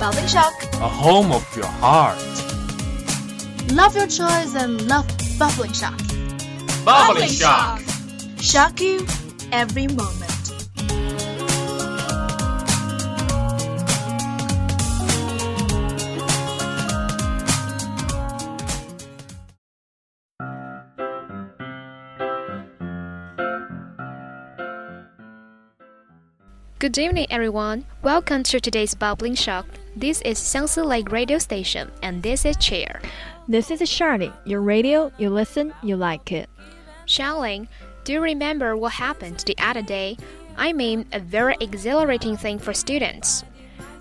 Bubbling shock. A home of your heart. Love your choice and love bubbling shock. Bubbling shock. Shock you every moment. Good evening, everyone. Welcome to today's Bubbling Shock. This is Xiangsi Lake Radio Station, and this is Cheer. This is Charlene. Your radio, you listen, you like it. Xiaoling, do you remember what happened the other day? I mean, a very exhilarating thing for students.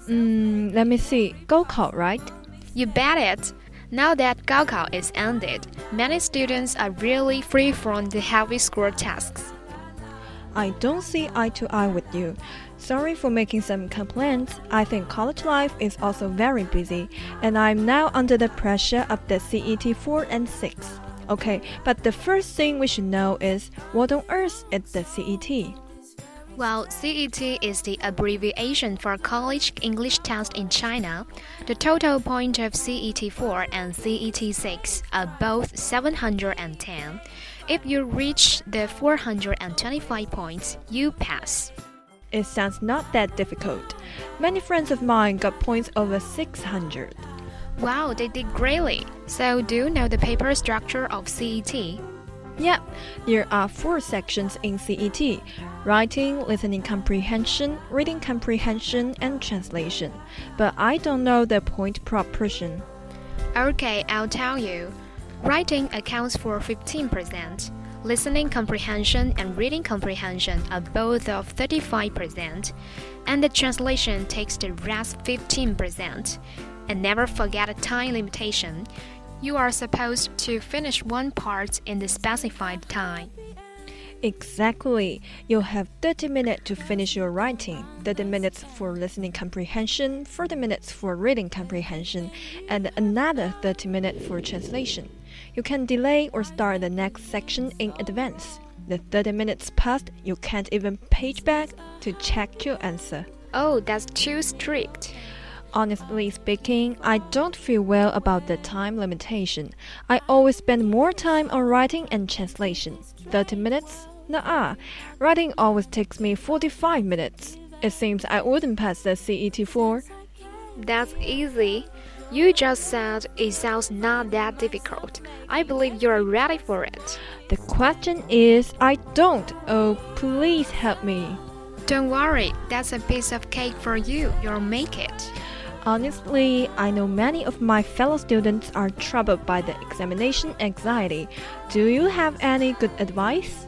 Mm, let me see. Gaokao, right? You bet it. Now that Gaokao is ended, many students are really free from the heavy school tasks. I don't see eye to eye with you. Sorry for making some complaints. I think college life is also very busy, and I'm now under the pressure of the CET 4 and 6. Okay, but the first thing we should know is what on earth is the CET? Well, CET is the abbreviation for College English Test in China. The total point of CET 4 and CET 6 are both 710. If you reach the 425 points, you pass. It sounds not that difficult. Many friends of mine got points over 600. Wow, they did greatly. So, do you know the paper structure of CET? Yep, there are four sections in CET writing, listening comprehension, reading comprehension, and translation. But I don't know the point proportion. Okay, I'll tell you. Writing accounts for 15%. Listening comprehension and reading comprehension are both of 35%, and the translation takes the rest 15%. And never forget a time limitation. You are supposed to finish one part in the specified time. Exactly. You'll have 30 minutes to finish your writing, 30 minutes for listening comprehension, 40 minutes for reading comprehension, and another 30 minutes for translation. You can delay or start the next section in advance. The 30 minutes passed, you can't even page back to check your answer. Oh, that's too strict. Honestly speaking, I don't feel well about the time limitation. I always spend more time on writing and translation. 30 minutes? Nah, writing always takes me 45 minutes. It seems I wouldn't pass the CET 4. That's easy. You just said it sounds not that difficult. I believe you're ready for it. The question is, I don't. Oh, please help me. Don't worry, that's a piece of cake for you. You'll make it. Honestly, I know many of my fellow students are troubled by the examination anxiety. Do you have any good advice?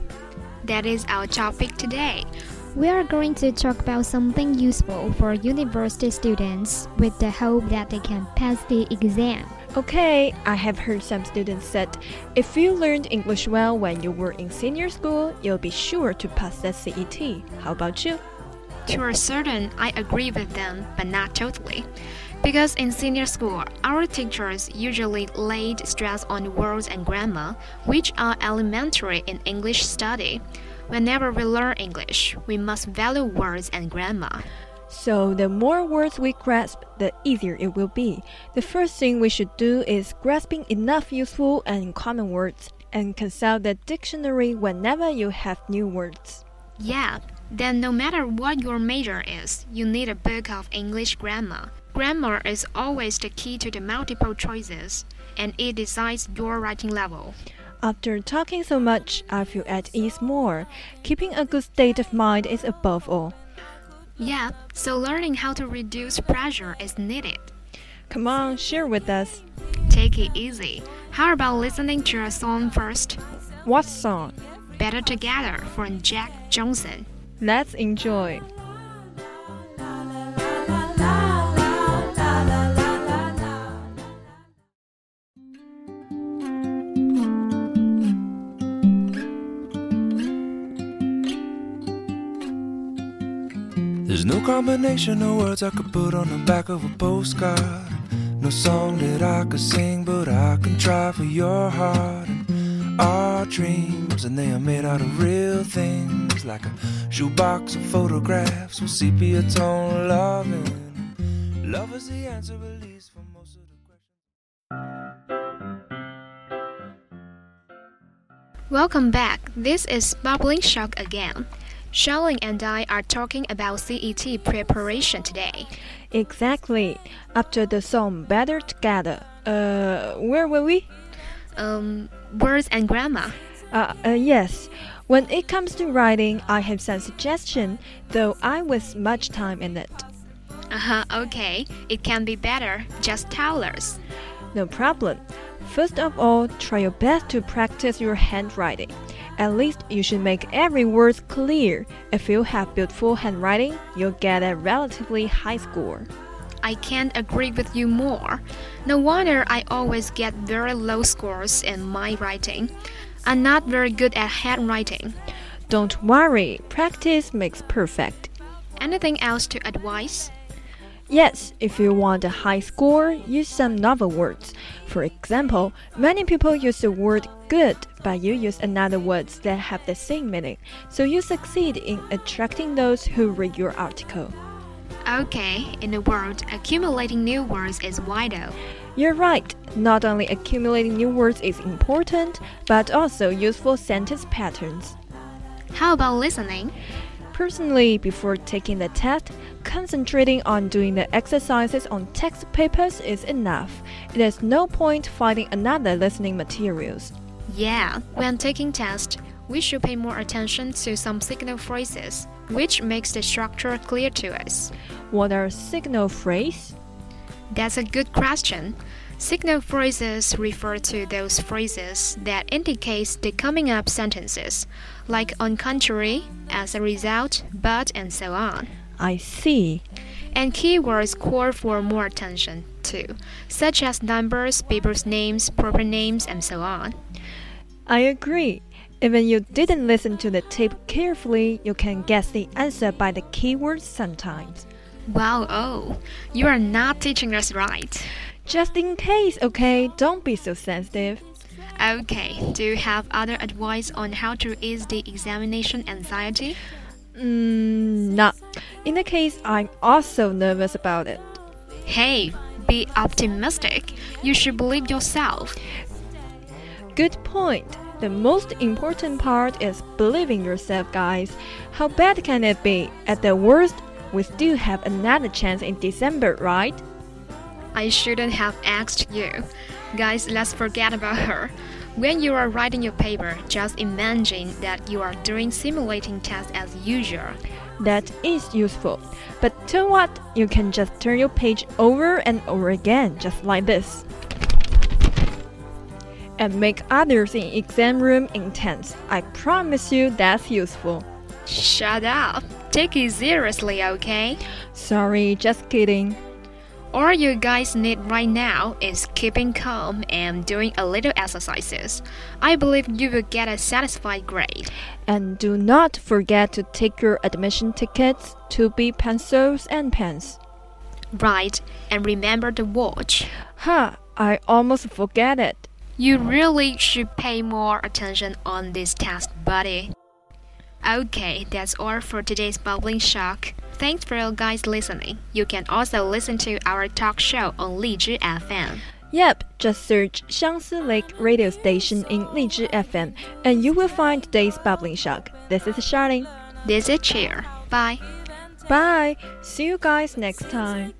That is our topic today. We are going to talk about something useful for university students with the hope that they can pass the exam. Okay, I have heard some students said if you learned English well when you were in senior school, you'll be sure to pass the CET. How about you? To a certain, I agree with them, but not totally. Because in senior school, our teachers usually laid stress on words and grammar, which are elementary in English study. Whenever we learn English, we must value words and grammar. So, the more words we grasp, the easier it will be. The first thing we should do is grasping enough useful and common words and consult the dictionary whenever you have new words. Yeah, then no matter what your major is, you need a book of English grammar. Grammar is always the key to the multiple choices, and it decides your writing level. After talking so much, I feel at ease more. Keeping a good state of mind is above all. Yeah, so learning how to reduce pressure is needed. Come on, share with us. Take it easy. How about listening to a song first? What song? Better Together from Jack Johnson. Let's enjoy. There's no combination of words I could put on the back of a postcard. No song that I could sing, but I can try for your heart. And our dreams, and they are made out of real things, like a shoebox of photographs with sepia tone loving. Love is the answer, at least for most of the questions. Welcome back. This is Bubbling Shock again. Charlene and I are talking about CET preparation today. Exactly. After the song Better Together, uh, where were we? Um, words and grammar. Uh, uh, yes. When it comes to writing, I have some suggestion, though I waste much time in it. Uh huh, okay. It can be better. Just tell us. No problem. First of all, try your best to practice your handwriting. At least you should make every word clear. If you have beautiful handwriting, you'll get a relatively high score. I can't agree with you more. No wonder I always get very low scores in my writing. I'm not very good at handwriting. Don't worry, practice makes perfect. Anything else to advise? Yes, if you want a high score, use some novel words. For example, many people use the word good, but you use another words that have the same meaning, so you succeed in attracting those who read your article. Okay, in the world, accumulating new words is vital. You're right. Not only accumulating new words is important, but also useful sentence patterns. How about listening? Personally, before taking the test, concentrating on doing the exercises on text papers is enough. There's no point finding another listening materials. Yeah, when taking tests, we should pay more attention to some signal phrases, which makes the structure clear to us. What are signal phrases? That's a good question. Signal phrases refer to those phrases that indicate the coming up sentences, like on contrary, as a result, but, and so on. I see. And keywords call for more attention, too, such as numbers, people's names, proper names, and so on. I agree. Even you didn't listen to the tape carefully, you can guess the answer by the keywords sometimes. Wow, oh, you are not teaching us right. Just in case, okay? Don't be so sensitive. Okay, do you have other advice on how to ease the examination anxiety? Mm, no. In the case, I'm also nervous about it. Hey, be optimistic. You should believe yourself. Good point. The most important part is believing yourself, guys. How bad can it be? At the worst, we still have another chance in December, right? I shouldn't have asked you. Guys, let's forget about her. When you are writing your paper, just imagine that you are doing simulating tests as usual. That is useful. But tell what, you can just turn your page over and over again, just like this. And make others in exam room intense. I promise you that's useful. Shut up. Take it seriously, okay? Sorry, just kidding. All you guys need right now is keeping calm and doing a little exercises. I believe you will get a satisfied grade. And do not forget to take your admission tickets, 2B pencils and pens. Right, and remember the watch. Huh, I almost forget it. You really should pay more attention on this test, buddy. Okay, that's all for today's Bubbling Shock. Thanks for you guys listening. You can also listen to our talk show on Lizhi FM. Yep, just search Xiangsi Lake Radio Station in Lizhi FM and you will find today's Bubbling Shock. This is Charlene. This is Cheer. Bye. Bye. See you guys next time.